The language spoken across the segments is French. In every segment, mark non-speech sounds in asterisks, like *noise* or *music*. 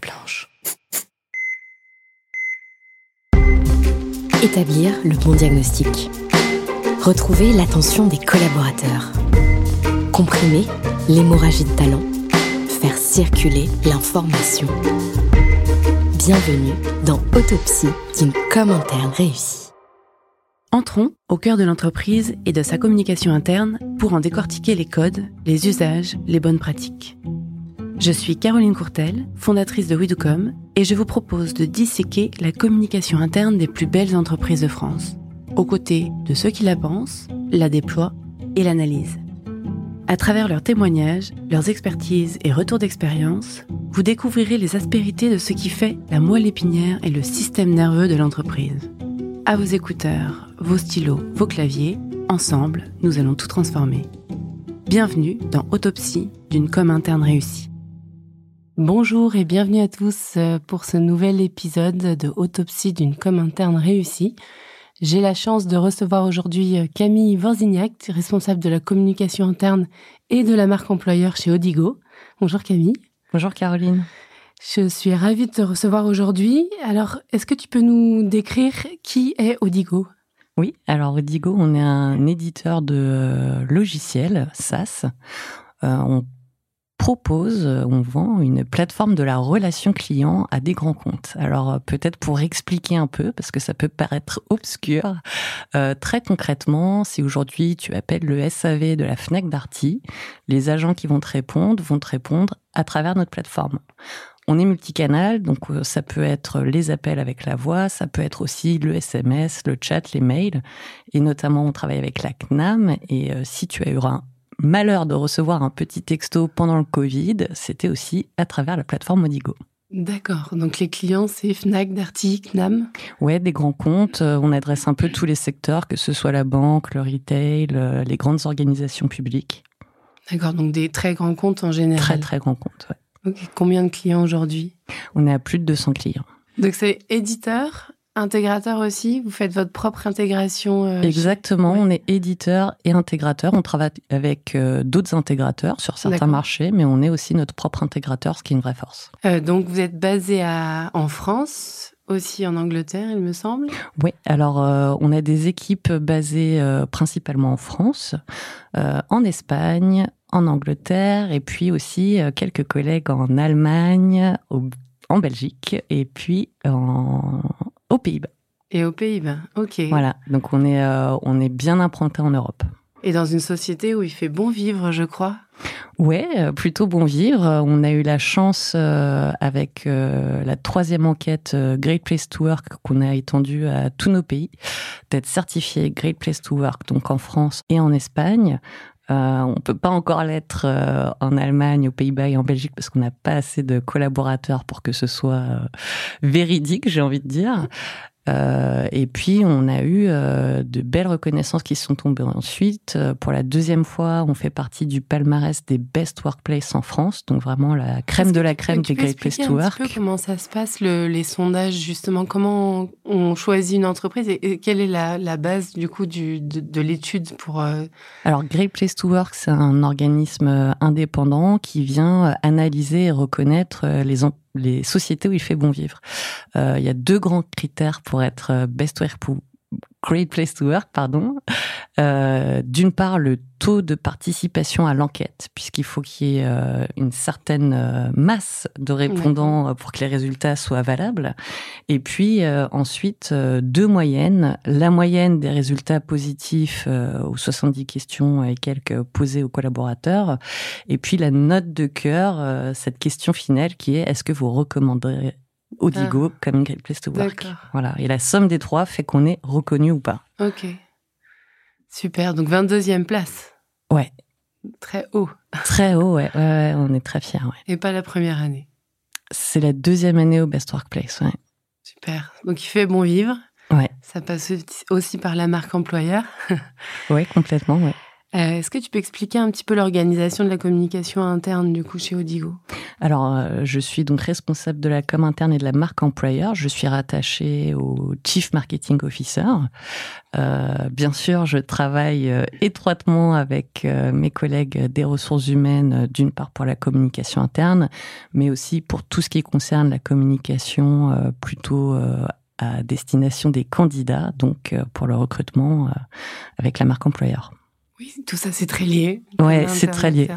blanche. Établir le bon diagnostic. Retrouver l'attention des collaborateurs. Comprimer l'hémorragie de talent. Faire circuler l'information. Bienvenue dans Autopsie d'une com interne réussie. Entrons au cœur de l'entreprise et de sa communication interne pour en décortiquer les codes, les usages, les bonnes pratiques. Je suis Caroline Courtel, fondatrice de Widucom, et je vous propose de disséquer la communication interne des plus belles entreprises de France, aux côtés de ceux qui la pensent, la déploient et l'analysent. À travers leurs témoignages, leurs expertises et retours d'expérience, vous découvrirez les aspérités de ce qui fait la moelle épinière et le système nerveux de l'entreprise. À vos écouteurs, vos stylos, vos claviers, ensemble, nous allons tout transformer. Bienvenue dans Autopsie d'une com interne réussie. Bonjour et bienvenue à tous euh, pour ce nouvel épisode de Autopsie d'une com interne réussie. J'ai la chance de recevoir aujourd'hui euh, Camille Vorzignac, responsable de la communication interne et de la marque employeur chez Odigo. Bonjour Camille. Bonjour Caroline. Je suis ravie de te recevoir aujourd'hui. Alors, est-ce que tu peux nous décrire qui est Odigo? Oui, alors Odigo, on est un éditeur de euh, logiciels SaaS. Euh, on propose, on vend une plateforme de la relation client à des grands comptes. Alors euh, peut-être pour expliquer un peu, parce que ça peut paraître *laughs* obscur, très concrètement, si aujourd'hui tu appelles le SAV de la FNAC Darty, les agents qui vont te répondre vont te répondre à travers notre plateforme. On est multicanal, donc euh, ça peut être les appels avec la voix, ça peut être aussi le SMS, le chat, les mails. Et notamment, on travaille avec la CNAM. Et euh, si tu as eu un malheur de recevoir un petit texto pendant le Covid, c'était aussi à travers la plateforme Modigo. D'accord. Donc les clients, c'est Fnac, Darty, CNAM Ouais, des grands comptes. Euh, on adresse un peu tous les secteurs, que ce soit la banque, le retail, les grandes organisations publiques. D'accord, donc des très grands comptes en général. Très, très grands comptes, ouais. Combien de clients aujourd'hui? On est à plus de 200 clients. Donc c'est éditeur, intégrateur aussi Vous faites votre propre intégration euh, Exactement, on est éditeur et intégrateur. On travaille avec euh, d'autres intégrateurs sur certains marchés, mais on est aussi notre propre intégrateur, ce qui est une vraie force. Euh, donc vous êtes basé à, en France aussi en Angleterre, il me semble. Oui, alors on a des équipes basées principalement en France, en Espagne, en Angleterre et puis aussi quelques collègues en Allemagne, en Belgique et puis en, aux Pays-Bas. Et aux Pays-Bas, ok. Voilà, donc on est, euh, on est bien implanté en Europe. Et dans une société où il fait bon vivre, je crois. Ouais, euh, plutôt bon vivre. On a eu la chance avec la troisième enquête Great Place to Work qu'on a étendue à tous nos pays d'être certifié Great Place to Work, donc en France et en Espagne. Euh, on peut pas encore l'être euh, en Allemagne, aux Pays-Bas et en Belgique parce qu'on n'a pas assez de collaborateurs pour que ce soit euh, véridique, j'ai envie de dire. Euh, et puis, on a eu euh, de belles reconnaissances qui sont tombées ensuite. Euh, pour la deuxième fois, on fait partie du palmarès des Best Workplace en France, donc vraiment la crème de la crème des Great Place to Work. Un peu comment ça se passe, le, les sondages, justement, comment on choisit une entreprise et, quelle est la, la, base, du coup, du, de, de l'étude pour... Alors, Great Place to Work, c'est un organisme indépendant qui vient analyser et reconnaître les, les sociétés où il fait bon vivre. Euh, il y a deux grands critères pour être euh, best work Great Place to Work, pardon. Euh, D'une part, le taux de participation à l'enquête, puisqu'il faut qu'il y ait euh, une certaine euh, masse de répondants euh, pour que les résultats soient valables. Et puis ensuite, deux moyennes. La moyenne des résultats positifs aux 70 questions et quelques posées aux collaborateurs. Et puis la note de cœur, cette question finale qui est est-ce que vous recommanderez Odigo ah. great place to work. Voilà. Et la somme des trois fait qu'on est reconnu ou pas. Ok. Super. Donc 22e place. Ouais. Très haut. *laughs* Très haut, ouais. ouais, on est très fiers. Ouais. Et pas la première année. C'est la deuxième année au Best Workplace, ouais. Super. Donc il fait bon vivre. Ouais. Ça passe aussi par la marque employeur. *laughs* ouais, complètement, ouais. Euh, est-ce que tu peux expliquer un petit peu l'organisation de la communication interne du coup chez Odigo? Alors, euh, je suis donc responsable de la com interne et de la marque employeur. Je suis rattachée au Chief Marketing Officer. Euh, bien sûr, je travaille étroitement avec mes collègues des ressources humaines, d'une part pour la communication interne, mais aussi pour tout ce qui concerne la communication plutôt à destination des candidats, donc pour le recrutement avec la marque employeur. Oui, tout ça c'est très lié. Ouais, c'est très lié.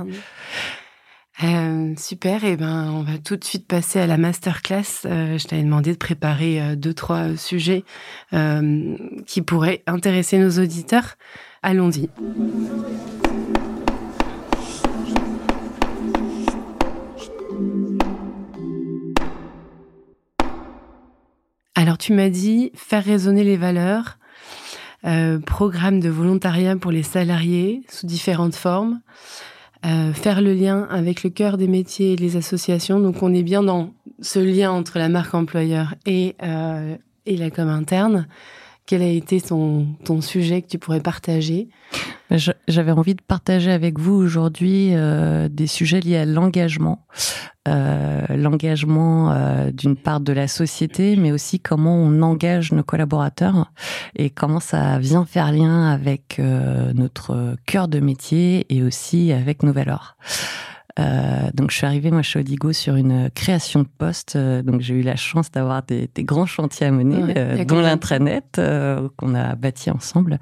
Euh, super, et eh ben on va tout de suite passer à la masterclass. Euh, je t'avais demandé de préparer euh, deux trois sujets qui pourraient intéresser nos auditeurs. Allons-y. Alors tu m'as dit faire résonner les valeurs, euh, programme de volontariat pour les salariés sous différentes formes, euh, faire le lien avec le cœur des métiers et les associations. Donc on est bien dans ce lien entre la marque employeur et, euh, et la com interne. Quel a été ton, sujet que tu pourrais partager? J'avais envie de partager avec vous aujourd'hui euh, des sujets liés à l'engagement. Euh, l'engagement euh, d'une part de la société, mais aussi comment on engage nos collaborateurs et comment ça vient faire lien avec notre cœur de métier et aussi avec nos valeurs. Euh, donc je suis arrivée moi chez Odigo sur une création de poste. Euh, donc j'ai eu la chance d'avoir des, des, grands chantiers à mener, euh, dont l'intranet qu'on a bâti ensemble.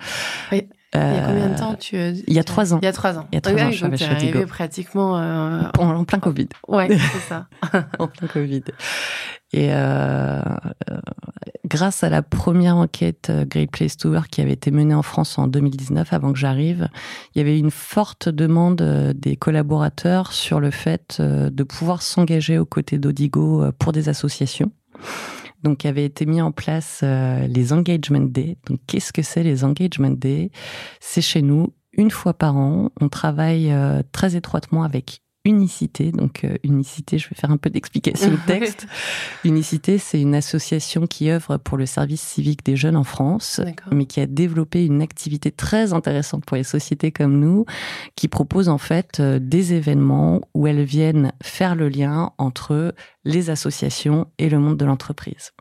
Oui. Il y a combien de temps tu Il y a trois ans. Il y a trois ans. Il y a trois ans, je suis Odigo. pratiquement en, en, plein Covid. Ouais, *laughs* c'est ça. en plein Covid. Et euh, grâce à la première enquête euh, Great Place to Work qui avait été menée en France en 2019, avant que j'arrive, il y avait une forte demande euh, des collaborateurs sur le fait euh, de pouvoir s'engager aux côtés d'Odigo pour des associations. Donc, avait été mis en place les Engagement Day. Donc, qu'est-ce que c'est les Engagement Day C'est chez nous une fois par an. On travaille très étroitement avec Unicité. Donc, euh, Unicité, je vais faire un peu d'explication de *laughs* texte. Unicité, c'est une association qui œuvre pour le service civique des jeunes en France, mais qui a développé une activité très intéressante pour les sociétés comme nous, qui propose en fait euh, des événements où elles viennent faire le lien entre les associations et le monde de l'entreprise.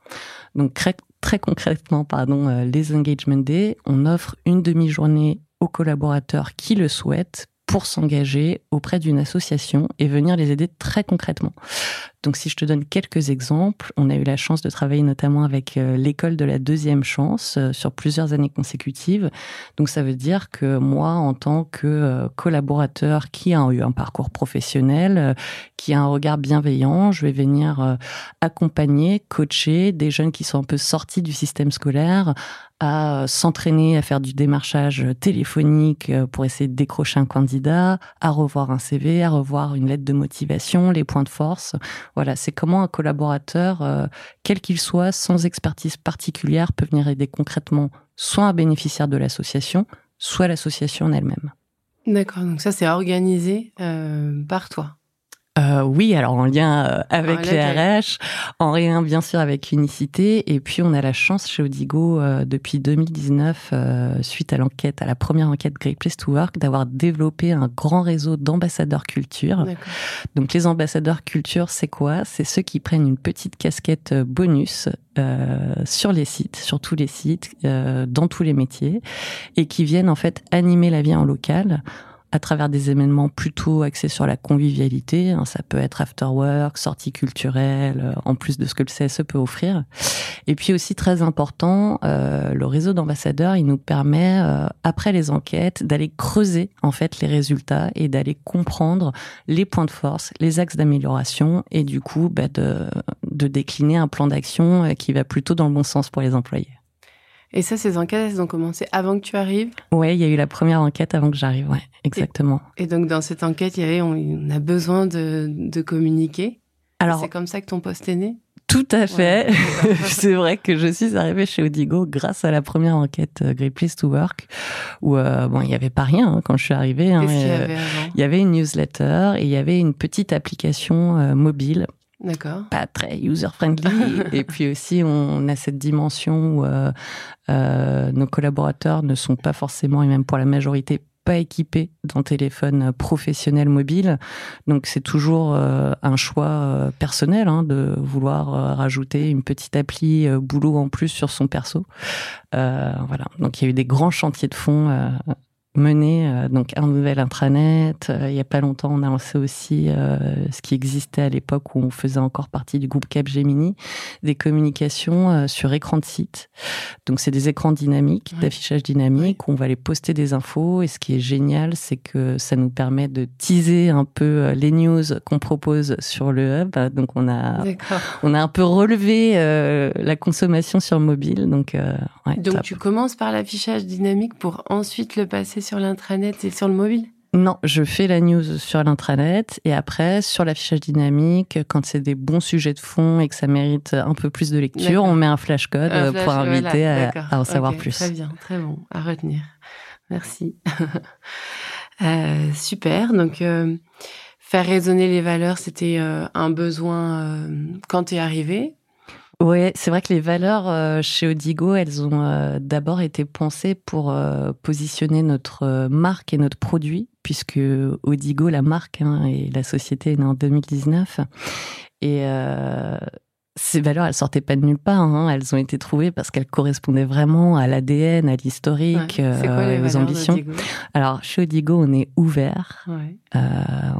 Donc, très, très concrètement, pardon, euh, les Engagement Day, on offre une demi-journée aux collaborateurs qui le souhaitent pour s'engager auprès d'une association et venir les aider très concrètement. Donc si je te donne quelques exemples, on a eu la chance de travailler notamment avec euh, l'école de la deuxième chance euh, sur plusieurs années consécutives. Donc ça veut dire que moi, en tant que euh, collaborateur qui a eu un parcours professionnel, qui a un regard bienveillant, je vais venir accompagner, coacher des jeunes qui sont un peu sortis du système scolaire à s'entraîner à faire du démarchage téléphonique pour essayer de décrocher un candidat, à revoir un CV, à revoir une lettre de motivation, les points de force. Voilà, c'est comment un collaborateur, euh, quel qu'il soit, sans expertise particulière, peut venir aider concrètement soit un bénéficiaire de l'association, soit l'association en elle-même. D'accord, donc ça c'est organisé euh, par toi. Euh, oui, alors en lien euh, avec les RH, en lien bien sûr avec Unicité, et puis on a la chance chez Odigo euh, depuis 2019, suite à l'enquête, à la première enquête Great Place to Work, d'avoir développé un grand réseau d'ambassadeurs culture. Donc les ambassadeurs culture, c'est quoi? C'est ceux qui prennent une petite casquette bonus sur les sites, sur tous les sites, dans tous les métiers, et qui viennent en fait animer la vie en local à travers des événements plutôt axés sur la convivialité. Hein, ça peut être after work, sortie culturelle, euh, en plus de ce que le CSE peut offrir. Et puis aussi très important, euh, le réseau d'ambassadeurs, il nous permet euh, après les enquêtes d'aller creuser en fait les résultats et d'aller comprendre les points de force, les axes d'amélioration et du coup bah, de, de décliner un plan d'action qui va plutôt dans le bon sens pour les employés. Et ça, ces enquêtes, elles ont commencé avant que tu arrives Ouais, il y a eu la première enquête avant que j'arrive, ouais, exactement. Et, donc, dans cette enquête, il y avait, on, a besoin de, de communiquer. Alors, c'est comme ça que ton poste est né tout à fait. *laughs* *laughs* c'est vrai que je suis arrivée chez Odigo grâce à la première enquête euh, Great Place to Work, où euh, bon, il n'y avait pas rien hein, quand je suis arrivée. Hein, il, y avait il y avait une newsletter et il y avait une petite application euh, mobile D'accord. Pas très user-friendly. *laughs* et puis aussi, on a cette dimension où euh, euh, nos collaborateurs ne sont pas forcément, et même pour la majorité, pas équipés d'un téléphone professionnel mobile. Donc c'est toujours euh, un choix euh, personnel hein, de vouloir euh, rajouter une petite appli boulot en plus sur son perso. voilà. Donc il y a eu des grands chantiers de fond mené euh, donc un nouvel intranet. Euh, il y a pas longtemps, on a lancé aussi euh, ce qui existait à l'époque où on faisait encore partie du groupe Capgemini, des communications sur écran de site. Donc c'est des écrans dynamiques, d'affichage dynamique, où on va aller poster des infos. Et ce qui est génial, c'est que ça nous permet de teaser un peu les news qu'on propose sur le hub. Donc on a on a un peu relevé la consommation sur mobile. Donc ouais, donc tu commences par l'affichage dynamique pour ensuite le passer sur l'intranet et sur le mobile? Non, je fais la news sur l'intranet et après sur l'affichage dynamique, quand c'est des bons sujets de fond et que ça mérite un peu plus de lecture, on met un flash code pour inviter à, en savoir plus. Très bien, très bon, à retenir. Merci. *laughs* euh, super. Donc euh, faire résonner les valeurs, c'était euh, un besoin euh, quand tu es arrivé. Oui, c'est vrai que les valeurs euh, chez Odigo, elles ont euh, d'abord été pensées pour euh, positionner notre marque et notre produit, puisque Odigo, la marque hein, et la société est née en 2019. Et ces valeurs, elles sortaient pas de nulle part. Hein. Elles ont été trouvées parce qu'elles correspondaient vraiment à l'ADN, à l'historique, euh, aux ambitions. Alors, chez Odigo, on est ouvert, euh,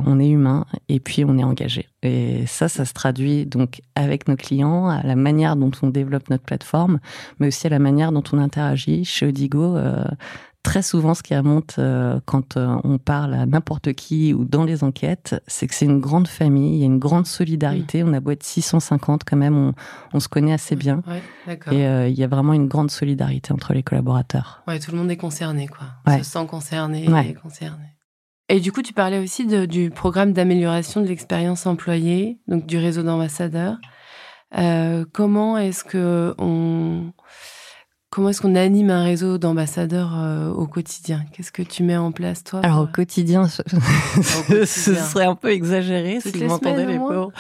on est humain, et puis on est engagé. Et ça, ça se traduit donc avec nos clients, à la manière dont on développe notre plateforme, mais aussi à la manière dont on interagit. Chez Odigo, euh, très souvent, ce qui remonte euh, quand euh, on parle à n'importe qui ou dans les enquêtes, c'est que c'est une grande famille, il y a une grande solidarité. On a beau être 650 quand même, on, on se connaît assez bien. et euh, il y a vraiment une grande solidarité entre les collaborateurs. Ouais, tout le monde est concerné, quoi. On se sent concerné et concerné. Et du coup, tu parlais aussi de, du programme d'amélioration de l'expérience employée, donc du réseau d'ambassadeurs. comment est-ce que on Comment est-ce qu'on anime un réseau d'ambassadeurs euh, au quotidien? Qu'est-ce que tu mets en place, toi? Alors, au quotidien, *laughs* ce, serait un peu exagéré si vous m'entendez les pauvres.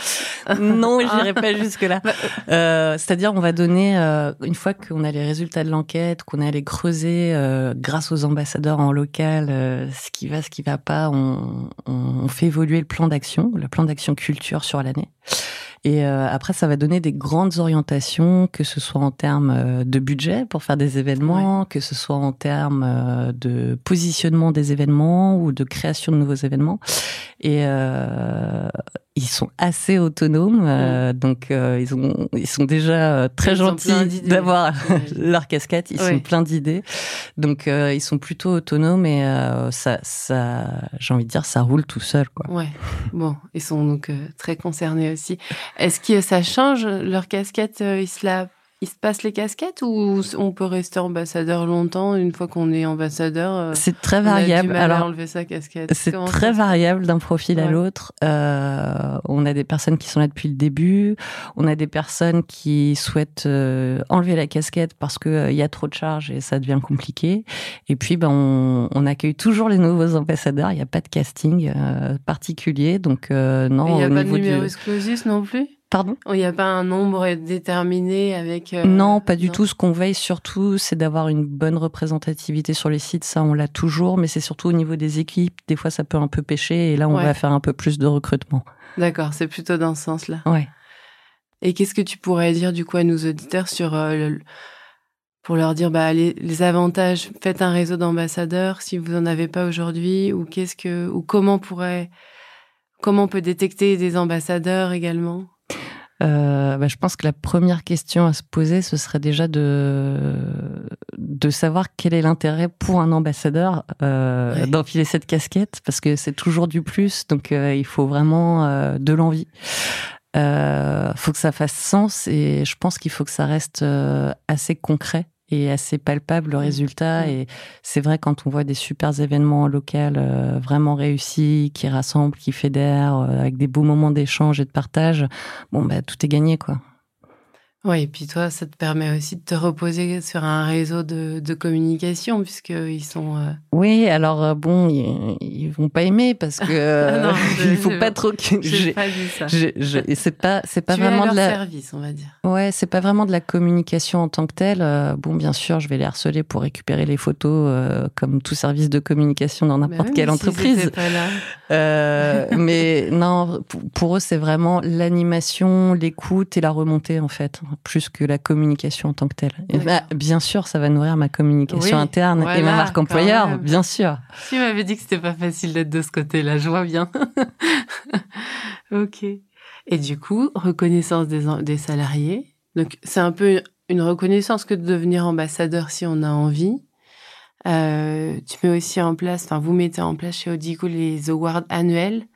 *laughs* non, je n'irai pas jusque-là. Bah, euh, euh, c'est-à-dire, on va donner, une fois qu'on a les résultats de l'enquête, qu'on est allé creuser grâce aux ambassadeurs en local ce qui va, ce qui va pas, on, on fait évoluer le plan d'action, le plan d'action culture sur l'année. Et euh, après, ça va donner des grandes orientations, que ce soit en termes euh, de budget pour faire des événements, que ce soit en termes euh, de positionnement des événements ou de création de nouveaux événements. Et euh, ils sont assez autonomes, euh, donc euh, ils, ont, ils sont déjà très gentils d'avoir *laughs* leur casquette. Ils sont pleins d'idées, donc ils sont plutôt autonomes et ça, ça, j'ai envie de dire, ça roule tout seul, quoi. Ouais. *laughs* Bon, ils sont donc très concernés aussi. Est-ce que ça change leur casquette Ils se la il se passe les casquettes ou on peut rester ambassadeur longtemps une fois qu'on est ambassadeur euh, C'est très variable. Alors, enlever sa casquette? C'est très variable d'un profil à l'autre. Euh, on a des personnes qui sont là depuis le début. On a des personnes qui souhaitent euh, enlever la casquette parce que euh, il y a trop de charges et ça devient compliqué. Et puis, ben, on, on accueille toujours les nouveaux ambassadeurs. Il n'y a pas de casting particulier, donc non. Il n'y a pas de numéro exclusif non plus? Pardon? Il n'y a pas un nombre déterminé avec... Euh, non, pas du tout. Ce qu'on veille surtout, c'est d'avoir une bonne représentativité sur les sites. Ça, on l'a toujours, mais c'est surtout au niveau des équipes. Des fois, ça peut un peu pêcher et là, on va faire un peu plus de recrutement. D'accord, c'est plutôt dans ce sens-là. Ouais. Et qu'est-ce que tu pourrais dire du coup à nos auditeurs sur... Euh, pour leur dire bah, les, avantages, faites un réseau d'ambassadeurs si vous n'en avez pas aujourd'hui, ou qu'est-ce que, ou comment pourrait, comment on peut détecter des ambassadeurs également? Euh, bah, je pense que la première question à se poser, ce serait déjà de de savoir quel est l'intérêt pour un ambassadeur euh, d'enfiler cette casquette, parce que c'est toujours du plus, donc euh, il faut vraiment euh, de l'envie. Euh, faut que ça fasse sens et je pense qu'il faut que ça reste assez concret et assez palpable le mm. résultat. Mm. Et c'est vrai quand on voit des super événements locaux euh, vraiment réussis, qui rassemblent, qui fédèrent, euh, avec des beaux moments d'échange et de partage, bon bah tout est gagné quoi. Oui, et puis toi, ça te permet aussi de te reposer sur un réseau de, de communication, puisqu'ils sont. Euh, oui, alors euh, bon, ils, ils, vont pas aimer parce que *laughs* ah *laughs* il faut pas trop que. J'ai pas dit ça. C'est pas, c'est pas tu vraiment leur de la. service, on va dire. Ouais, c'est pas vraiment de la communication en tant que telle. bon, bien sûr, je vais les harceler pour récupérer les photos, comme tout service de communication dans n'importe quelle entreprise. Pas là. Euh, mais non, pour eux, c'est vraiment l'animation, l'écoute et la remontée, en fait, plus que la communication en tant que telle. Bah, bien sûr, ça va nourrir ma communication interne et ma marque employeur, bien sûr. Tu m'avais dit que c'était pas facile d'être de ce côté-là, je vois bien. *laughs* ok. Et du coup, reconnaissance des, des salariés. Donc, c'est un peu une reconnaissance que de devenir ambassadeur si on a envie. Euh, tu mets aussi en place, enfin vous mettez en place chez Odigo les awards annuels.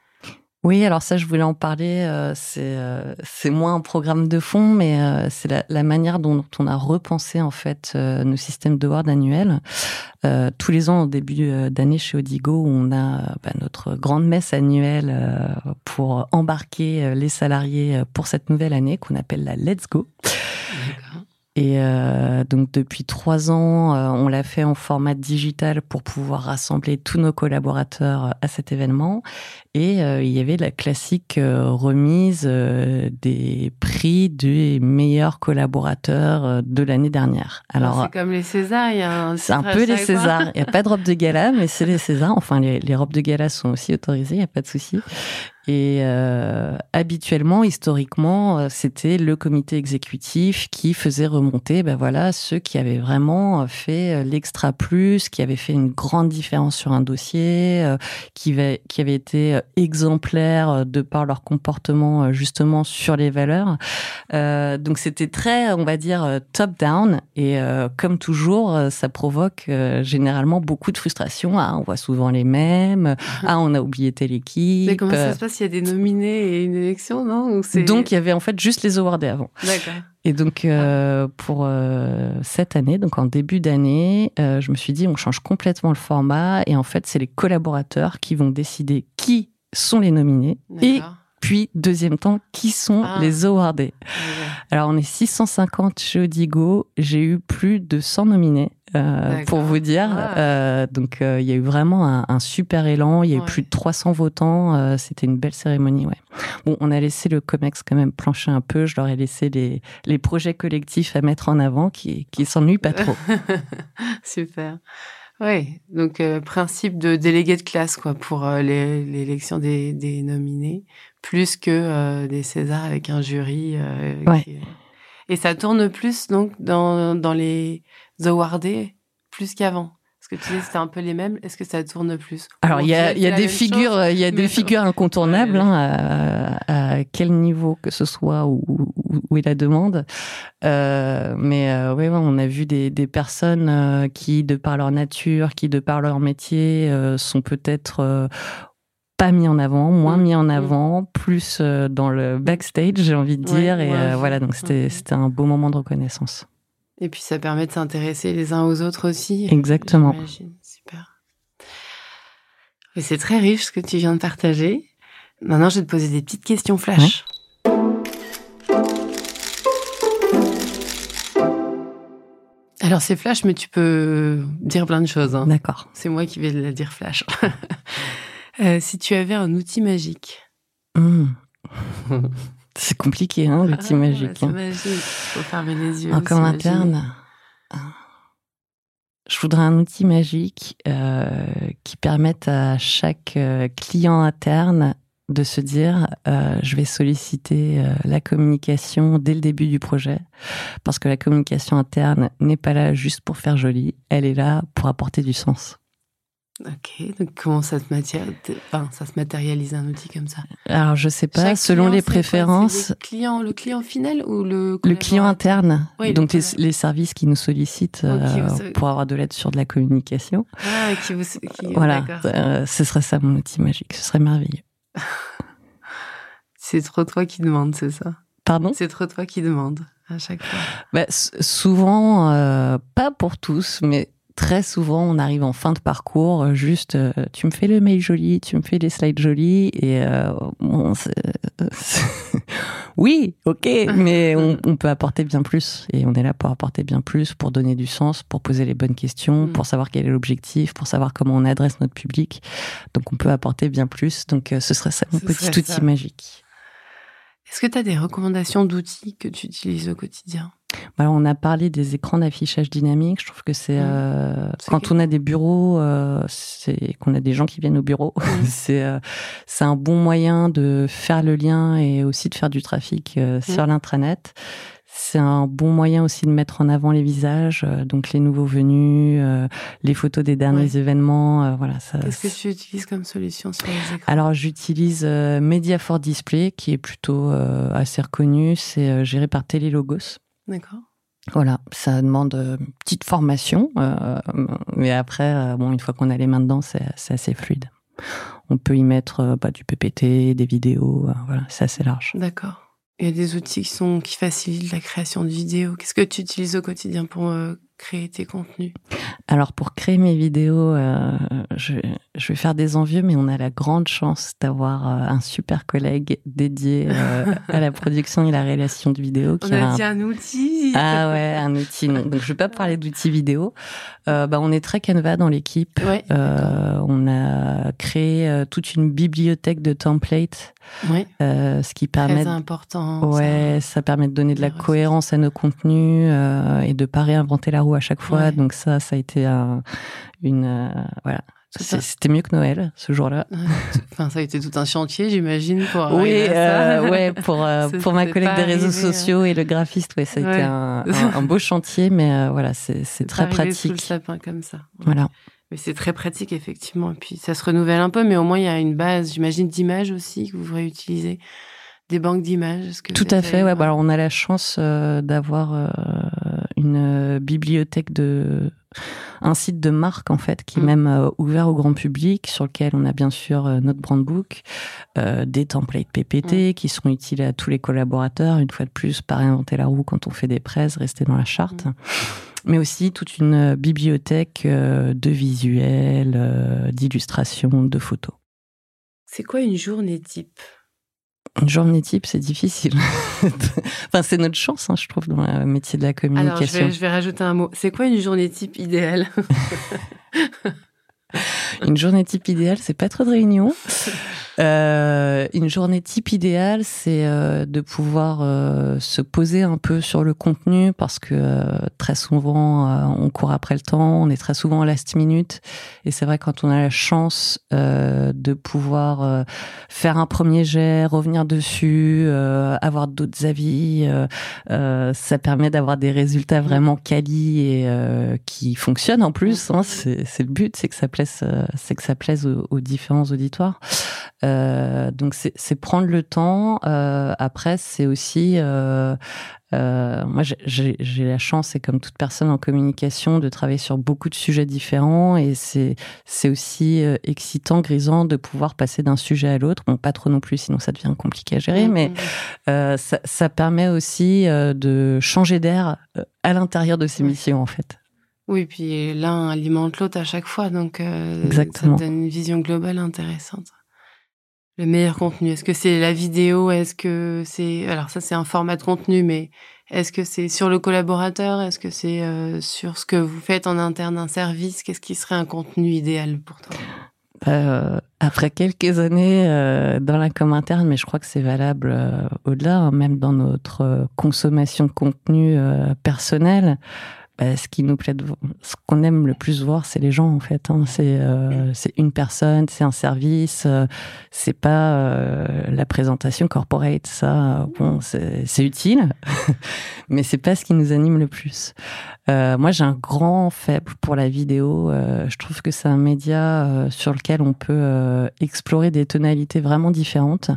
Oui, alors ça, je voulais en parler. Euh, c'est euh, moins un programme de fond, mais euh, c'est la, la, manière dont, on a repensé en fait euh, nos systèmes d'awards annuels. tous les ans, au début d'année chez Odigo, on a bah, notre grande messe annuelle pour embarquer les salariés pour cette nouvelle année qu'on appelle la Let's Go. Et euh, donc depuis trois ans, euh, on l'a fait en format digital pour pouvoir rassembler tous nos collaborateurs à cet événement. Et euh, il y avait la classique remise des prix des meilleurs collaborateurs de l'année dernière. Alors c'est comme les Césars, il y a un. C'est un peu les Césars. Il n'y a pas de robe de gala, mais c'est les Césars. Enfin, les, les robes de gala sont aussi autorisées, il n'y a pas de souci. Et euh, habituellement, historiquement, euh, c'était le comité exécutif qui faisait remonter, ben voilà, ceux qui avaient vraiment fait euh, l'extra plus, qui avaient fait une grande différence sur un dossier, euh, qui, avait, qui avaient été exemplaires de par leur comportement justement sur les valeurs. Euh, donc c'était très, on va dire, top-down. Et comme toujours, ça provoque généralement beaucoup de frustration. Ah, on voit souvent les mêmes. Ah, on a oublié telle équipe. Mais comment ça se passe? Il y a des nominés et une élection, non Donc il y avait en fait juste les awardés avant. D'accord. Et donc euh, pour euh, cette année, donc en début d'année, euh, je me suis dit on change complètement le format et en fait c'est les collaborateurs qui vont décider qui sont les nominés et puis deuxième temps qui sont ah. les awardés. Alors on est 650 chez Odigo, j'ai eu plus de 100 nominés. Euh, pour vous dire. Ah. Euh, donc euh, il y a eu vraiment un, un super élan. Il y a eu plus de 300 votants. Euh, c'était une belle cérémonie, ouais. Bon, on a laissé le Comex quand même plancher un peu. Je leur ai laissé les, les projets collectifs à mettre en avant qui, qui s'ennuient pas trop. *laughs* super. Oui, donc principe de délégué de classe quoi pour l'élection des, des, nominés, plus que des Césars avec un jury. ouais. Et ça tourne plus donc dans, dans les awardés plus qu'avant Parce que tu disais c'était un peu les mêmes. Est-ce que ça tourne plus? Alors il y a, y a des figures, il y a des figures *laughs* incontournables hein, à, quel niveau que ce soit où, où, est la demande. Euh, mais euh, oui, on a vu des, des personnes euh, qui, de par leur nature, qui de par leur métier, euh, sont peut-être pas mis en avant, moins mis en mm. avant, plus dans le backstage, j'ai envie de dire. et voilà, donc c'était c'était un beau moment de reconnaissance. Et puis ça permet de s'intéresser les uns aux autres aussi. Exactement. Super. Et c'est très riche ce que tu viens de partager. Maintenant, je vais te poser des petites questions flash. Alors c'est flash, mais tu peux dire plein de choses. Hein. D'accord. C'est moi qui vais la dire flash. *laughs* euh, si tu avais un outil magique. Mmh. *laughs* C'est compliqué, hein, l'outil ah, magique. C'est hein. magique. Faut fermer les yeux. Encore interne. Je voudrais un outil magique euh, qui permette à chaque euh, client interne de se dire euh, je vais solliciter euh, la communication dès le début du projet parce que la communication interne n'est pas là juste pour faire joli, elle est là pour apporter du sens. Ok, donc comment ça se, enfin, ça se matérialise un outil comme ça? Alors je sais pas, selon les préférences. le client, le client final ou le Le client interne, donc les, services qui nous sollicitent euh, pour avoir de l'aide sur de la communication. Ah, qui vous, qui... *laughs* voilà, euh, ce serait ça mon outil magique, ce serait merveilleux. *laughs* c'est trop toi qui demande, c'est ça? Pardon? C'est trop toi qui demande à chaque fois. Bah, souvent, euh, pas pour tous, mais très souvent, on arrive en fin de parcours, euh, juste, euh, tu me fais le mail joli, tu me fais les slides jolis, et euh, bon, *laughs* Oui, ok, mais *laughs* on, peut apporter bien plus. Et on est là pour apporter bien plus, pour donner du sens, pour poser les bonnes questions, mm. pour savoir quel est l'objectif, pour savoir comment on adresse notre public. Donc on peut apporter bien plus. Donc euh, ce serait ça mon petit outil magique. Est-ce que tu as des recommandations d'outils que tu utilises au quotidien? Bah, on a parlé des écrans d'affichage dynamique. Je trouve que c'est mmh. euh, quand on a des bureaux, euh, c'est qu'on a des gens qui viennent au bureau. Mmh. *laughs* c'est euh, c'est un bon moyen de faire le lien et aussi de faire du trafic mmh. sur l'intranet. C'est un bon moyen aussi de mettre en avant les visages, donc les nouveaux venus, les photos des derniers événements. voilà. Qu'est-ce que tu utilises comme solution sur les écrans? Alors j'utilise Media for Display, qui est plutôt assez reconnu. C'est géré par Telelogos. D'accord. Voilà, ça demande une euh, petite formation, euh, mais après, euh, bon, une fois qu'on a les mains dedans, c'est assez fluide. On peut y mettre bah, du PPT, des vidéos, voilà, c'est assez large. D'accord. Il y a des outils qui sont qui facilitent la création de vidéos. Qu'est-ce que tu utilises au quotidien pour créer tes contenus? Alors pour créer mes vidéos, euh, je, je, vais faire des envieux, mais on a la grande chance d'avoir euh, un super collègue dédié euh, à la *laughs* production et la réalisation de vidéos. Qui on a, dit un... outil. Ah ouais, un outil. Donc je vais pas *laughs* parler d'outils vidéo. bah on est très Canva dans l'équipe. Ouais, on a créé toute une bibliothèque de templates. Oui. ce qui permet. Très important. Ouais, ça, permet de donner de la cohérence à nos contenus et de pas réinventer la roue à chaque fois. Donc ça, ça a été une euh, voilà. C'était mieux que Noël ce jour-là. Enfin, ça a été tout un chantier, j'imagine, pour oui, euh, *laughs* ouais, pour euh, pour ma collègue des réseaux sociaux et le graphiste, ouais, ça a été *laughs* un, beau chantier, mais voilà, c'est très pratique. Sous le sapin comme ça. Voilà. Mais c'est très pratique effectivement. Et puis ça se renouvelle un peu, mais au moins il y a une base, j'imagine, d'images aussi que vous réutilisez des banques d'images. Tout à fait. Ouais. Bah, alors on a la chance d'avoir une euh, bibliothèque de un site de marque en fait qui est mm. même euh, ouvert au grand public sur lequel on a bien sûr euh, notre brand book, des templates PPT mm. qui seront utiles à tous les collaborateurs une fois de plus pas réinventer la roue quand on fait des presses, rester dans la charte. Mm. Mais aussi toute une bibliothèque de visuels, d'illustrations, de photos. C'est quoi une journée type? Une journée type, c'est difficile. *laughs* enfin, c'est notre chance, hein, je trouve, dans le métier de la communication. Alors, je vais, rajouter un mot. C'est quoi une journée type idéale? *laughs* *laughs* Une journée type idéale, c'est pas trop de réunions. Euh, une journée type idéale, c'est euh, de pouvoir euh, se poser un peu sur le contenu parce que très souvent on court après le temps, on est très souvent à last minute et c'est vrai quand on a la chance de pouvoir faire un premier jet, revenir dessus, avoir d'autres avis, ça permet d'avoir des résultats vraiment quali et qui fonctionnent en plus. Hein, c'est le but, c'est que ça plaise, c'est que ça plaise aux, aux différents auditoires. Euh, donc c'est prendre le temps. Euh, après, c'est aussi euh, moi, j'ai la chance, et comme toute personne en communication, de travailler sur beaucoup de sujets différents, et c'est c'est aussi excitant, grisant de pouvoir passer d'un sujet à l'autre. Bon, pas trop non plus, sinon ça devient compliqué à gérer, mais ça, ça, permet aussi de changer d'air à l'intérieur de ces missions, en fait. Oui, puis l'un alimente l'autre à chaque fois, donc ça donne une vision globale intéressante. Le meilleur contenu, est-ce que c'est la vidéo? Est-ce que c'est alors ça c'est un format de contenu, mais est-ce que c'est sur le collaborateur? Est-ce que c'est euh, sur ce que vous faites en interne un service? Qu'est-ce qui serait un contenu idéal pour toi? Euh, après quelques années euh, dans la com interne, mais je crois que c'est valable euh, au-delà, hein, même dans notre consommation de contenu personnel, bah, ce qui nous plaît, ce qu'on aime le plus voir, c'est les gens en fait. Hein. C'est euh, une personne, c'est un service, euh, c'est pas euh, la présentation corporate. Ça, bon, c'est utile, *laughs* mais c'est pas ce qui nous anime le plus. moi, j'ai un grand faible pour la vidéo. je trouve que c'est un média sur lequel on peut explorer des tonalités vraiment différentes.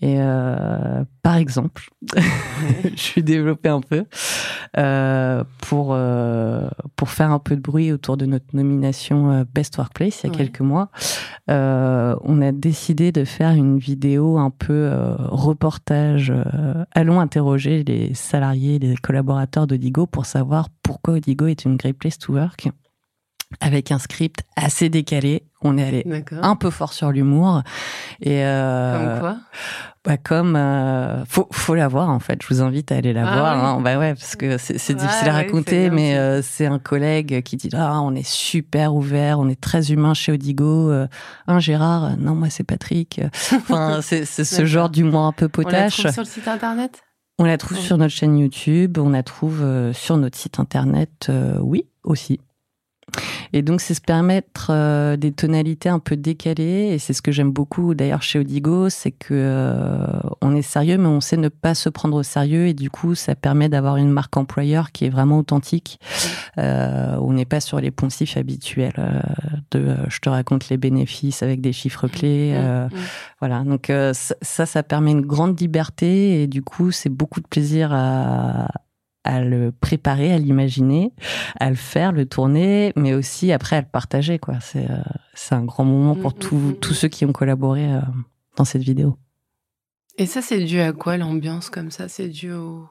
Et euh, par exemple, *laughs* je suis développé un peu euh, pour euh, pour faire un peu de bruit autour de notre nomination euh, Best Workplace il y a quelques mois. Euh, on a décidé de faire une vidéo un peu euh, reportage. allons interroger les salariés, les collaborateurs d'Odigo pour savoir pourquoi Odigo est une great place to work. Avec un script assez décalé. On est allé un peu fort sur l'humour. Et euh, comme quoi? bah comme euh, faut faut la voir en fait. Je vous invite à aller la ah voir. Hein. Bah ouais parce que c'est difficile à raconter, mais euh, c'est un collègue qui dit ah on est super ouvert, on est très humain chez Odigo. Un Gérard, non moi c'est Patrick. Enfin *laughs* c'est ce genre d'humour un peu potache. On la trouve sur le site internet? On la trouve sur notre chaîne YouTube, on la trouve sur notre site internet, oui aussi. Et donc, c'est se permettre euh, des tonalités un peu décalées. Et c'est ce que j'aime beaucoup d'ailleurs chez Odigo, c'est que euh, on est sérieux, mais on sait ne pas se prendre au sérieux. Et du coup, ça permet d'avoir une marque employeur qui est vraiment authentique. Euh, on n'est pas sur les poncifs habituels euh, de je te raconte les bénéfices avec des chiffres clés. Mmh. Voilà. Donc ça, ça permet une grande liberté. Et du coup, c'est beaucoup de plaisir à à le préparer, à l'imaginer, à le faire, le tourner, mais aussi après à le partager. Quoi. C'est, euh, c'est un grand moment pour mm, mm, mm, tous ceux qui ont collaboré euh, dans cette vidéo. Et ça, c'est dû à quoi l'ambiance comme ça? C'est dû au,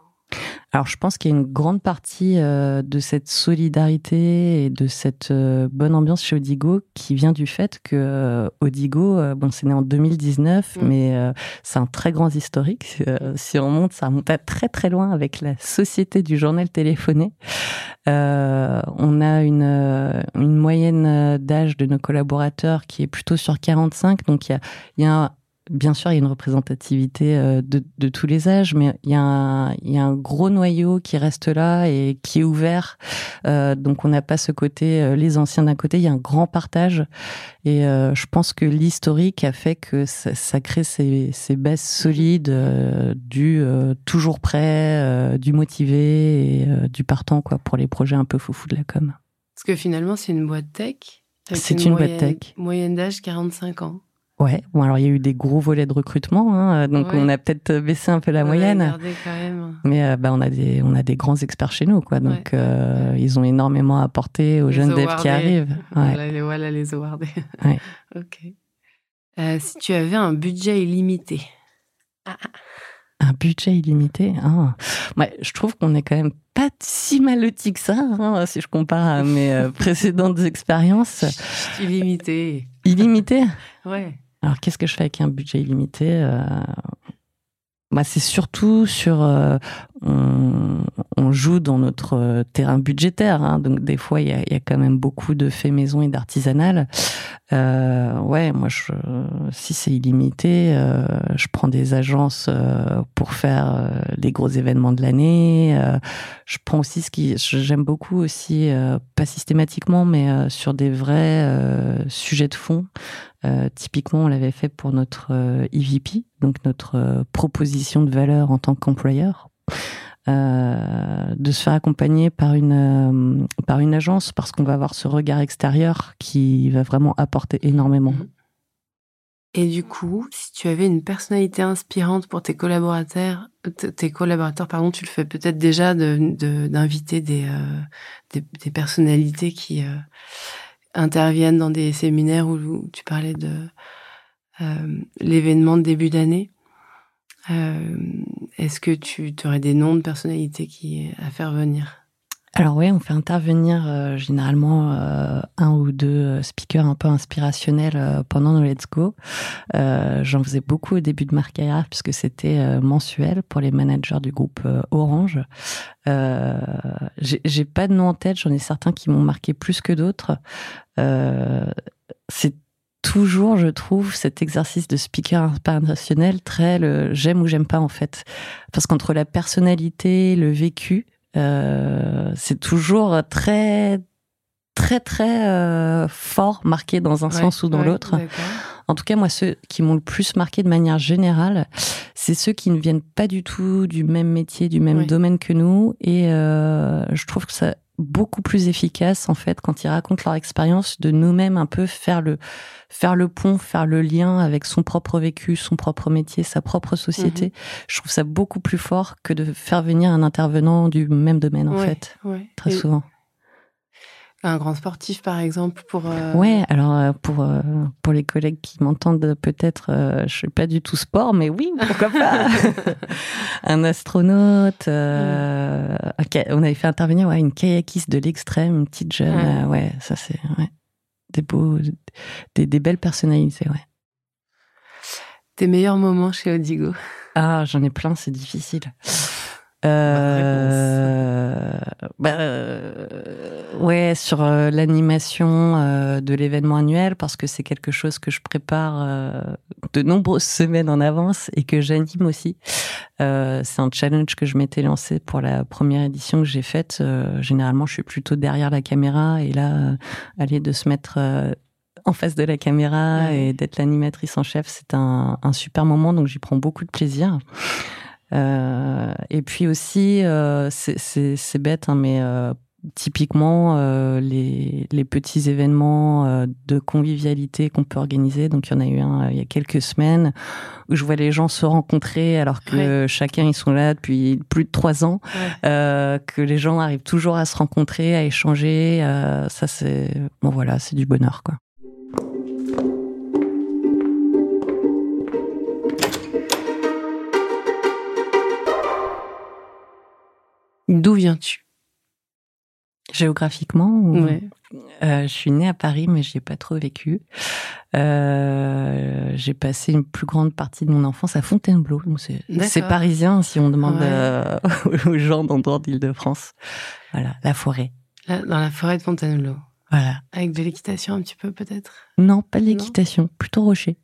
alors je pense qu'il y a une grande partie euh, de cette solidarité et de cette euh, bonne ambiance chez Odigo qui vient du fait que euh, Odigo, bon c'est né en 2019, mm. mais c'est un très grand historique. si on monte, ça remonte à très très loin avec la société du journal téléphoné. on a une, une moyenne d'âge de nos collaborateurs qui est plutôt sur 45, donc il y a, y a un, bien sûr, il y a une représentativité euh, de, de tous les âges, mais il y, a un, il y a un gros noyau qui reste là et qui est ouvert. Euh, donc, on n'a pas ce côté, euh, les anciens d'un côté, il y a un grand partage. Et je pense que l'historique a fait que ça, ça crée ces, ces bases solides du toujours prêt, du motivé et du partant quoi pour les projets un peu foufou de la com. Parce que finalement, c'est une boîte tech. C'est une, boîte tech. Moyenne d'âge 45 ans. Ouais, bon alors il y a eu des gros volets de recrutement, hein, donc on a peut-être baissé un peu la moyenne. Quand même. Mais euh, bah on a des on a des grands experts chez nous quoi, donc euh, ils ont énormément apporté aux jeunes devs qui arrivent. *laughs* Voilà, les, voilà les awardés. *laughs* ok. Euh, si tu avais un budget illimité. Un budget illimité ah. ouais, Je trouve qu'on est quand même pas si mal que ça, hein, si je compare à mes *laughs* précédentes expériences. Illimité. Illimité? Ouais. Alors, qu'est-ce que je fais avec un budget illimité euh, bah, C'est surtout sur... Euh, on, joue dans notre euh, terrain budgétaire, hein, donc des fois, il y a, y a, quand même beaucoup de faits maison et d'artisanal. Euh, ouais, moi, je, si c'est illimité, euh, je prends des agences euh, pour faire les gros événements de l'année. je prends aussi ce qui, j'aime beaucoup aussi, pas systématiquement, mais sur des vrais sujets de fond. typiquement, on l'avait fait pour notre EVP, donc notre proposition de valeur en tant qu'employeur. Euh, de se faire accompagner par une euh, par une agence parce qu'on va avoir ce regard extérieur qui va vraiment apporter énormément. Mhm. Et du coup, si tu avais une personnalité inspirante pour tes collaborateurs, tes collaborateurs, pardon, tu le fais peut-être déjà d'inviter de, des, euh, des, des personnalités qui interviennent dans des séminaires où, tu parlais de l'événement de début d'année. Euh, est-ce que tu aurais des noms de personnalités qui à faire venir? Alors oui, on fait intervenir euh, généralement euh, un ou deux speakers un peu inspirationnels pendant nos Let's Go. J'en faisais beaucoup au début de ma carrière puisque c'était mensuel pour les managers du groupe Orange. J'ai pas de nom en tête, j'en ai certains qui m'ont marqué plus que d'autres. c'est toujours, je trouve, cet exercice de speaker international très le j'aime ou j'aime pas en fait, parce qu'entre la personnalité, le vécu, euh, c'est toujours très très très euh, fort, marqué dans un sens ou dans l'autre. En tout cas, moi, ceux qui m'ont le plus marqué de manière générale, c'est ceux qui ne viennent pas du tout du même métier, du même domaine que nous. Et euh, je trouve que ça beaucoup plus efficace en fait quand ils racontent leur expérience de nous-mêmes un peu faire le faire le pont, faire le lien avec son propre vécu, son propre métier, sa propre société. Mhm. Je trouve ça beaucoup plus fort que de faire venir un intervenant du même domaine en fait, très souvent. Un grand sportif, par exemple, pour. Euh, Ouais, alors euh, pour euh, pour les collègues qui m'entendent, peut-être, euh, je suis pas du tout sport, mais oui, pourquoi pas *laughs* Un astronaute. un ka- on avait fait intervenir ouais, une kayakiste de l'extrême, une petite jeune. Ouais. ouais, ça c'est ouais, des beaux, des, des belles personnalités, ouais. Tes meilleurs moments chez Odigo? Ah, j'en ai plein, c'est difficile. Euh, bah, euh, ouais, sur euh, l'animation euh, de l'événement annuel, parce que c'est quelque chose que je prépare euh, de nombreuses semaines en avance et que j'anime aussi. C'est un challenge que je m'étais lancé pour la première édition que j'ai faite. Généralement, je suis plutôt derrière la caméra et là, aller de se mettre en face de la caméra Ouais. et d'être l'animatrice en chef, c'est un, un super moment, donc j'y prends beaucoup de plaisir. Euh, et puis aussi, euh, c'est- bête, hein, mais euh, typiquement euh, les, les petits événements euh, de convivialité qu'on peut organiser. Donc il y en a eu un euh, il y a quelques semaines où je vois les gens se rencontrer alors que chacun ils sont là depuis plus de trois ans, Ouais. que les gens arrivent toujours à se rencontrer, à échanger. ça c'est bon voilà, c'est du bonheur quoi. D'où viens-tu? Géographiquement, Ouais. Euh, je suis née à Paris, mais j'y ai pas trop vécu. Euh, j'ai passé une plus grande partie de mon enfance à Fontainebleau. C'est parisien si on demande Ouais. euh, *laughs* aux gens d'en dehors d'Île-de-France. Voilà, la forêt. Là, dans la forêt de Fontainebleau. Voilà. Avec de l'équitation un petit peu, peut-être? Non, pas de l'équitation, plutôt rocher.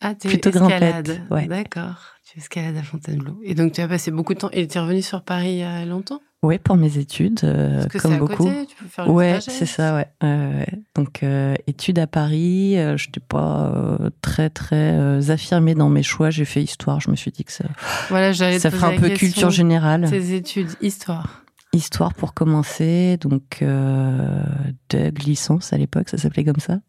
Ah, tu Plutôt escalade. ouais. D'accord. Tu escalades à Fontainebleau. Et donc, tu as passé beaucoup de temps. Et tu es revenu sur Paris il y a longtemps? Ouais, pour mes études, euh, Parce que c'est comme à beaucoup. côté, tu peux faire le Ouais, c'est ça, ouais. Ouais. Donc, euh, études à Paris, euh, je n'étais pas euh, très, très euh, affirmée dans mes choix. J'ai fait histoire, je me suis dit que ça, Voilà, ça ferait un peu culture générale. Tes études, histoire. Histoire pour commencer, donc euh, Doug, licence à l'époque, ça s'appelait comme ça.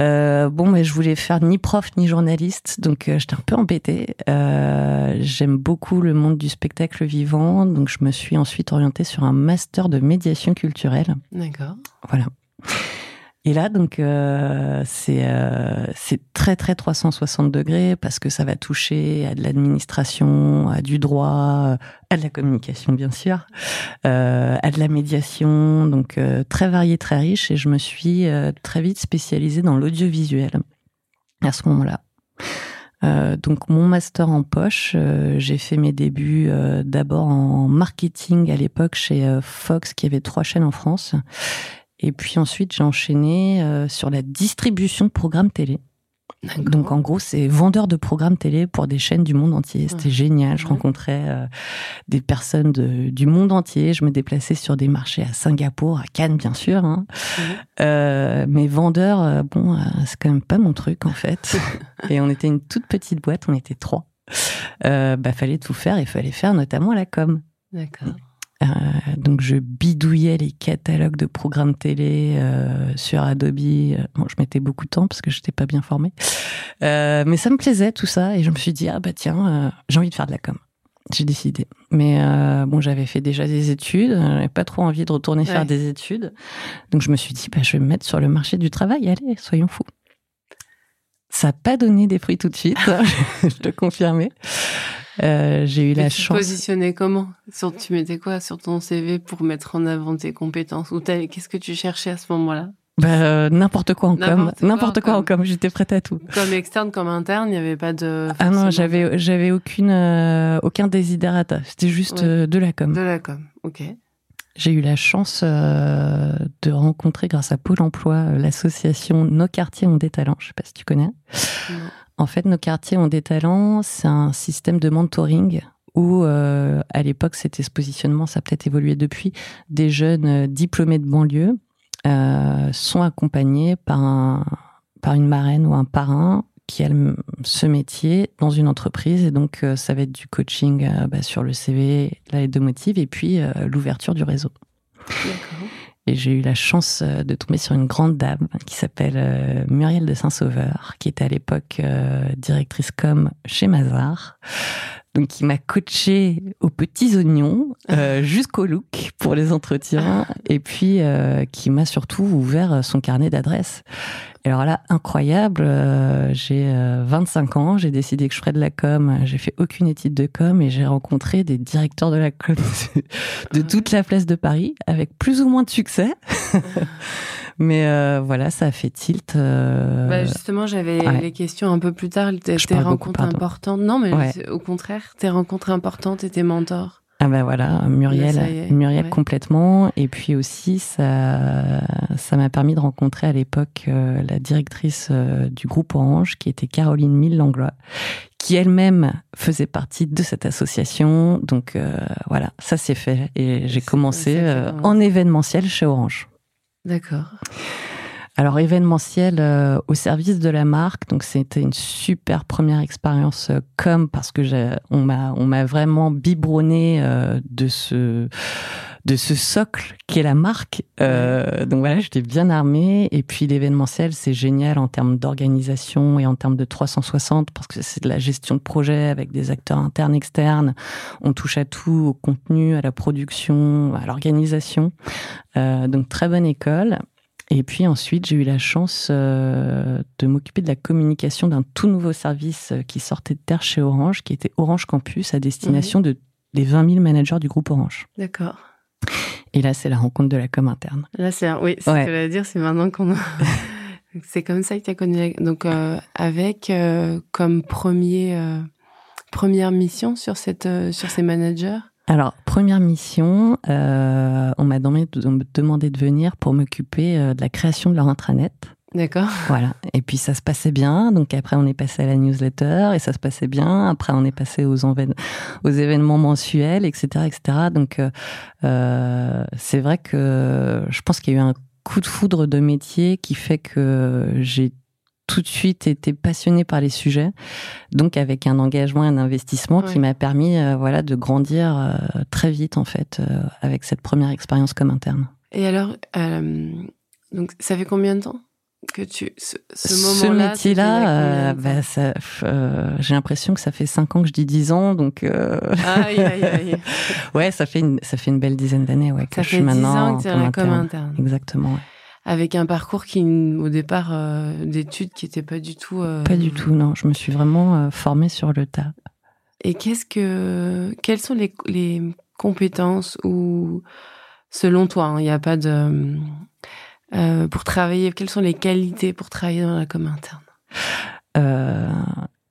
Euh, bon, mais je voulais faire ni prof ni journaliste, donc euh, j'étais un peu embêtée. Euh, J'aime beaucoup le monde du spectacle vivant, donc je me suis ensuite orientée sur un master de médiation culturelle. D'accord. Voilà. Et là, donc, euh, c'est euh, très très 360 degrés parce que ça va toucher à de l'administration, à du droit, à de la communication bien sûr, euh, à de la médiation, donc euh, très varié, très riche. Et je me suis euh, très vite spécialisée dans l'audiovisuel à ce moment-là. Euh, donc mon master en poche, euh, j'ai fait mes débuts euh, d'abord en marketing à l'époque chez euh, Fox qui avait trois chaînes en France. Et puis ensuite, j'ai enchaîné euh, sur la distribution de programmes télé. Donc en gros, c'est vendeur de programmes télé pour des chaînes du monde entier. C'était Ouais. génial. Je Ouais. rencontrais euh, des personnes de- du monde entier. Je me déplaçais sur des marchés à Singapour, à Cannes bien sûr. Hein. Euh, mais vendeur, euh, bon, c'est quand même pas mon truc en fait. *laughs* et on était une toute petite boîte, on était trois. Bah fallait tout faire et fallait faire notamment la com. D'accord. Euh, donc je bidouillais les catalogues de programmes télé euh, sur Adobe. Euh, Bon, je mettais beaucoup de temps parce que je n'étais pas bien formée. Euh, mais ça me plaisait tout ça et je me suis dit ah bah tiens j'ai envie de faire de la com. J'ai décidé. Mais bon j'avais fait déjà des études, j'avais pas trop envie de retourner Ouais. faire des études. Donc je me suis dit bah je vais me mettre sur le marché du travail. Allez soyons fous. Ça n'a pas donné des fruits tout de suite, *laughs* je te confirmer. Euh, j'ai eu Mais la tu chance. positionnais comment? Sur, Tu mettais quoi sur ton CV pour mettre en avant tes compétences? Ou qu'est-ce que tu cherchais à ce moment-là? Bah, euh, n'importe quoi en com, N'importe quoi en quoi en com. com, j'étais prête à tout. Comme externe, comme interne, il n'y avait pas de. Ah non, j'avais j'avais aucune euh, aucun desiderata, c'était juste Ouais. euh, de la com. De la com, ok. J'ai eu la chance euh, de rencontrer grâce à Pôle emploi euh, l'association Nos quartiers ont des talents, je sais pas si tu connais. Non. En fait, Nos quartiers ont des talents, c'est un système de mentoring où euh, à l'époque c'était ce positionnement, ça a peut-être évolué depuis, des jeunes euh, diplômés de banlieue euh, sont accompagnés par, un, par une marraine ou un parrain qui a ce métier dans une entreprise. Et donc, ça va être du coaching bah, sur le CV, la lettre de motive, et puis l'ouverture du réseau. D'accord. Et j'ai eu la chance euh, de tomber sur une grande dame qui s'appelle euh, Muriel de Saint-Sauveur, qui était à l'époque euh, directrice com chez Mazar. Donc, il m'a coaché aux petits oignons *laughs* jusqu'au look pour les entretiens, et puis qui m'a surtout ouvert son carnet d'adresses. Alors là, incroyable, euh, j'ai 25 euh, ans, j'ai décidé que je ferais de la com, j'ai fait aucune étude de com et j'ai rencontré des directeurs de la com *laughs* de toute la place de Paris avec plus ou moins de succès. *laughs* Mais euh, voilà, ça a fait tilt. Bah justement, j'avais les questions un peu plus tard. Tes, rencontres importantes. Non, mais au contraire, tes rencontres importantes et tes mentors. Ah ben voilà, Muriel, Muriel complètement. Et puis aussi, ça, ça m'a permis de rencontrer à l'époque euh, la directrice euh, du groupe Orange, qui était Caroline Mille-Langlois, qui elle-même faisait partie de cette association. Donc euh, voilà, ça s'est fait. Et j'ai commencé en événementiel chez Orange. D'accord. Alors événementiel euh, au service de la marque, donc c'était une super première expérience euh, comme parce que on m'a on m'a vraiment biberonné euh, de ce de ce socle qui est la marque. donc voilà, j'étais bien armée. Et puis l'événementiel, c'est génial en termes d'organisation et en termes de 360 parce que c'est de la gestion de projet avec des acteurs internes, externes. On touche à tout, au contenu, à la production, à l'organisation. donc très bonne école. Et puis ensuite, j'ai eu la chance euh, de m'occuper de la communication d'un tout nouveau service euh, qui sortait de terre chez Orange, qui était Orange Campus, à destination de, des 20 000 managers du groupe Orange. D'accord. Et là, c'est la rencontre de la com interne. Là, c'est oui, ce que je dire, c'est maintenant qu'on. *laughs* c'est comme ça que tu as connu. Donc, euh, avec comme premier première mission sur cette sur ces managers? Alors, première mission, euh, on m'a demandé de venir pour m'occuper euh, de la création de leur intranet. D'accord. *laughs* Voilà. Et puis ça se passait bien. Donc après, on est passé à la newsletter et ça se passait bien. Après, on est passé aux, aux événements mensuels, etc., etc. Donc euh, c'est vrai que je pense qu'il y a eu un coup de foudre de métier qui fait que j'ai tout de suite été passionnée par les sujets, donc avec un engagement et un investissement qui m'a permis euh, voilà de grandir euh, très vite en fait euh, avec cette première expérience comme interne. Et alors, donc ça fait combien de temps que tu ce, ce moment-là Ce métier-là, bah, j'ai l'impression que ça fait 5 ans que je dis 10 ans, donc aïe, aïe, aïe. *laughs* ouais, ça fait une ça fait une belle dizaine d'années ouais que ça je suis maintenant comme interne. Exactement. Ouais avec un parcours qui, au départ, euh, d'études qui n'était pas du tout. Euh, pas du tout, non. Je me suis vraiment euh, formée sur le tas. Et qu'est-ce que, quelles sont les, les compétences ou, selon toi, hein, il n'y a pas de, pour travailler, quelles sont les qualités pour travailler dans la com interne?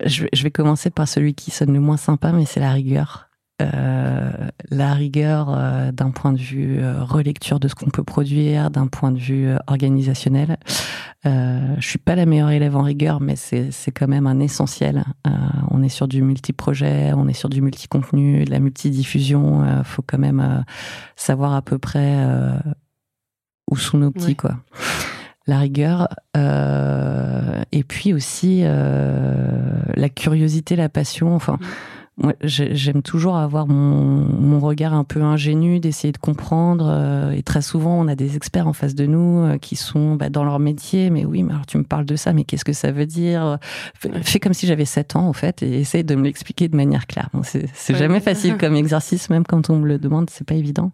Je, je vais commencer par celui qui sonne le moins sympa, mais c'est la rigueur. Euh, la rigueur euh, d'un point de vue euh, relecture de ce qu'on peut produire, d'un point de vue organisationnel. je suis pas la meilleure élève en rigueur, mais c'est quand même un essentiel. on est sur du multi-projet, on est sur du multi-contenu, de la multidiffusion. Il faut quand même savoir à peu près où sont nos petits, quoi la rigueur et puis aussi la curiosité, la passion. Enfin, mm. Moi, j'aime toujours avoir mon, mon, regard un peu ingénu, d'essayer de comprendre. Euh, et très souvent, on a des experts en face de nous euh, qui sont bah, dans leur métier. Mais oui, mais alors tu me parles de ça, mais qu'est-ce que ça veut dire Fais comme si j'avais 7 ans, en fait, et essaye de me l'expliquer de manière claire. c'est jamais *laughs* facile comme exercice, même quand on me le demande, c'est pas évident.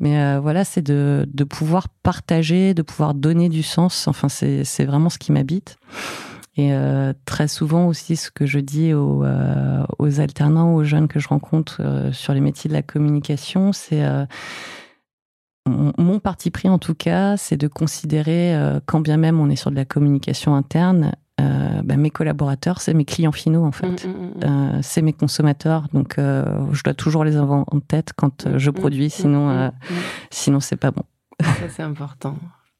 Mais euh, voilà, c'est de, de pouvoir partager, de pouvoir donner du sens. Enfin, c'est vraiment ce qui m'habite. Et euh, très souvent aussi, ce que je dis aux, euh, aux alternants, aux jeunes que je rencontre euh, sur les métiers de la communication, c'est mon parti pris en tout cas, c'est de considérer, quand bien même on est sur de la communication interne, bah, mes collaborateurs, c'est mes clients finaux en fait, mmh, mmh, mmh. c'est mes consommateurs. Donc je dois toujours les avoir en tête quand je produis, sinon, sinon c'est pas bon. Ça c'est important.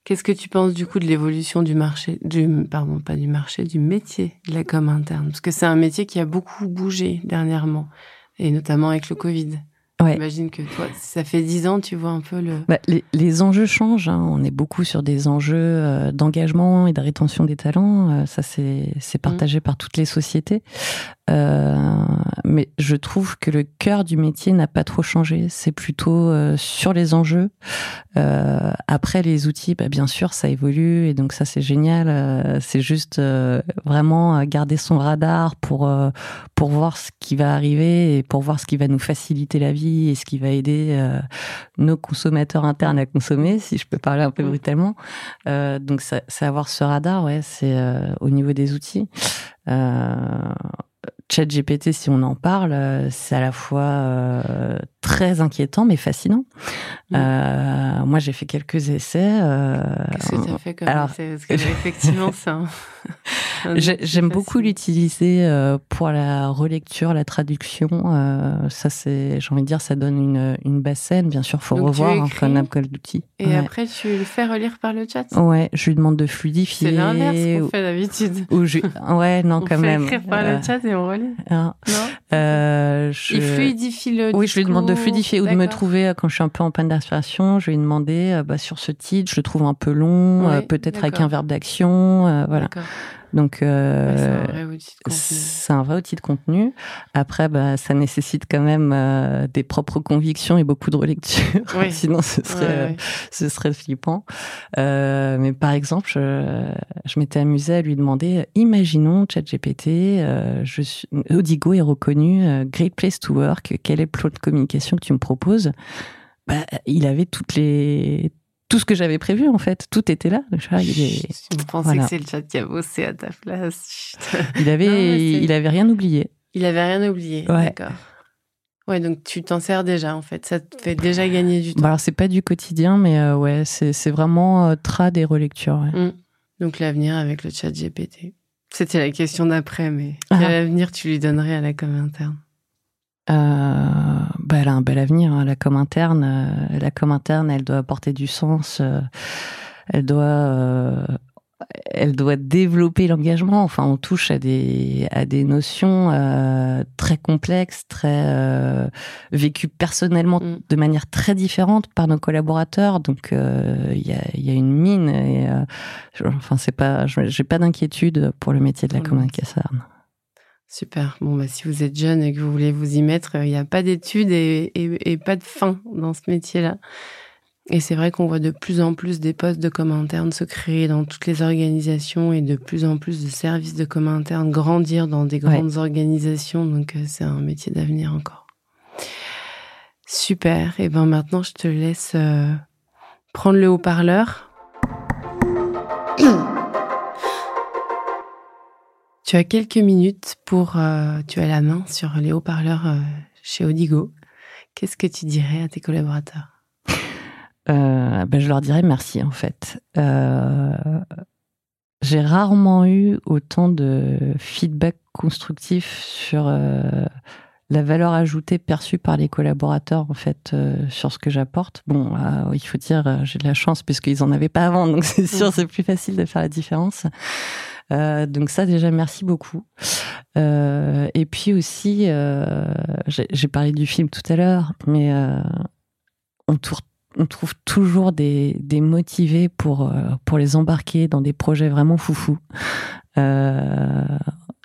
Qu'est-ce que tu penses du coup de l'évolution du marché, du pardon pas du marché, du métier de la com interne? Parce que c'est un métier qui a beaucoup bougé dernièrement, et notamment avec le Covid. Ouais. J'imagine que toi, ça fait dix ans, tu vois un peu le. Bah, les, les, enjeux changent. Hein. On est beaucoup sur des enjeux euh, d'engagement et de rétention des talents. Euh, ça, c'est c'est partagé par toutes les sociétés. Euh, mais je trouve que le cœur du métier n'a pas trop changé. C'est plutôt euh, sur les enjeux. Euh, après, les outils, bah, bien sûr, ça évolue et donc ça, c'est génial. Euh, c'est juste euh, vraiment garder son radar pour pour voir ce qui va arriver et pour voir ce qui va nous faciliter la vie et ce qui va aider nos consommateurs internes à consommer, si je peux parler un peu Mm. brutalement. donc, c'est avoir ce radar, ouais, c'est au niveau des outils. Euh, ChatGPT, si on en parle, euh, c'est à la fois euh, très inquiétant mais fascinant. Mm. Euh, moi, j'ai fait quelques essais. euh, Qu'est-ce que tu as fait comme alors, essai Parce que effectivement, un- *laughs* un outil J'aime beaucoup l'utiliser euh, pour la relecture, la traduction. euh, ça, c'est, j'ai envie de dire, ça donne une, une base saine. Bien sûr, faut Donc, revoir comme n'importe d'outils. Et ouais. après, tu le fais relire par le chat Ouais, je lui demande de fluidifier. C'est l'inverse qu'on fait d'habitude. ou je- Ouais, non, *laughs* On quand fait même. écrire par Euh, le chat et on relit. hein. Non Euh, je- Il fluidifie le Oui, je lui demande de. Fluidifier ou de me trouver euh, quand je suis un peu en panne d'inspiration. Je vais lui demander euh, bah, sur ce titre, je le trouve un peu long, Ouais, euh, peut-être avec un verbe d'action, euh, voilà. Donc Ouais, euh, c'est un vrai outil de contenu. c'est un vrai outil de contenu. Après, bah, ça nécessite quand même euh, des propres convictions et beaucoup de relecture. Oui. *laughs* Sinon, ce serait, Ouais, euh, ce serait flippant. Euh, mais par exemple, je, je m'étais amusée à lui demander, imaginons ChatGPT, euh, je suis, Odigo est reconnu Great Place to Work, quel est le plan de communication que tu me proposes? Bah, Il avait toutes les tout ce que j'avais prévu en fait, tout était là. Je pensais voilà. que c'est le chat qui a bossé à ta place. Il avait, Non, il avait rien oublié. Il avait rien oublié. Ouais. D'accord. Ouais, donc tu t'en sers déjà en fait. Ça te fait déjà gagner du temps. Bah alors c'est pas du quotidien, mais euh, ouais, c'est c'est vraiment euh, trad et relecture. ouais. Mm. Donc l'avenir avec le chat GPT. C'était la question d'après, mais Ah. quel avenir tu lui donnerais à la com interne? Bah, elle a un bel avenir, hein, la com interne. euh, la com interne, elle doit apporter du sens. euh, elle doit, euh, elle doit développer l'engagement. Enfin, on touche à des à des notions euh, très complexes, très euh, vécues personnellement Mm. de manière très différente par nos collaborateurs. Donc, euh, il y a il y a une mine. Et, euh, je- enfin, c'est pas, j'ai pas d'inquiétude pour le métier de la le communication. Super. Bon, bah, si vous êtes jeune et que vous voulez vous y mettre, il n'y a pas d'études et, et- et pas de fin dans ce métier-là. Et c'est vrai qu'on voit de plus en plus des postes de com interne se créer dans toutes les organisations et de plus en plus de services de com interne grandir dans des grandes organisations. Donc, euh, c'est un métier d'avenir encore. Super. Et ben maintenant, je te laisse euh, prendre le haut-parleur. Tu as quelques minutes pour... euh, tu as la main sur les haut-parleurs euh, chez Odigo. Qu'est-ce que tu dirais à tes collaborateurs? Euh, ben, je leur dirais merci en fait. J'ai rarement eu autant de feedback constructif sur la valeur ajoutée perçue par les collaborateurs en fait euh, sur ce que j'apporte. Bon, euh, il faut dire euh, j'ai de la chance puisqu'ils en avaient pas avant, donc c'est sûr c'est plus facile de faire la différence. Euh, donc ça déjà merci beaucoup. Euh, et puis aussi euh, j'ai parlé du film tout à l'heure, mais on trouve toujours des, motivés pour, pour les embarquer dans des projets vraiment foufous,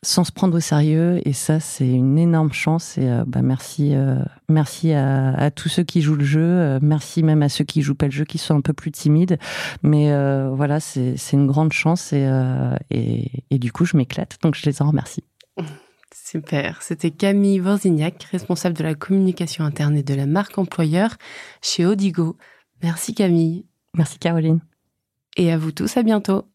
sans se prendre au sérieux. Et ça, c'est une énorme chance. Et euh, bah, merci, euh, merci à, à tous ceux qui jouent le jeu. euh, merci même à ceux qui jouent pas le jeu, qui sont un peu plus timides. Mais euh, voilà, c'est c'est une grande chance. Et, euh, et, et du coup, je m'éclate. Donc, je les en remercie. *laughs* Super. C'était Camille Vorzignac, responsable de la communication interne et de la marque employeur chez Odigo. Merci Camille. Merci, Caroline. Et à vous tous, à bientôt.